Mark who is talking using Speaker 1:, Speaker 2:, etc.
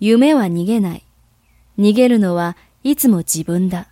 Speaker 1: 夢は逃げない。逃げるのはいつも自分だ。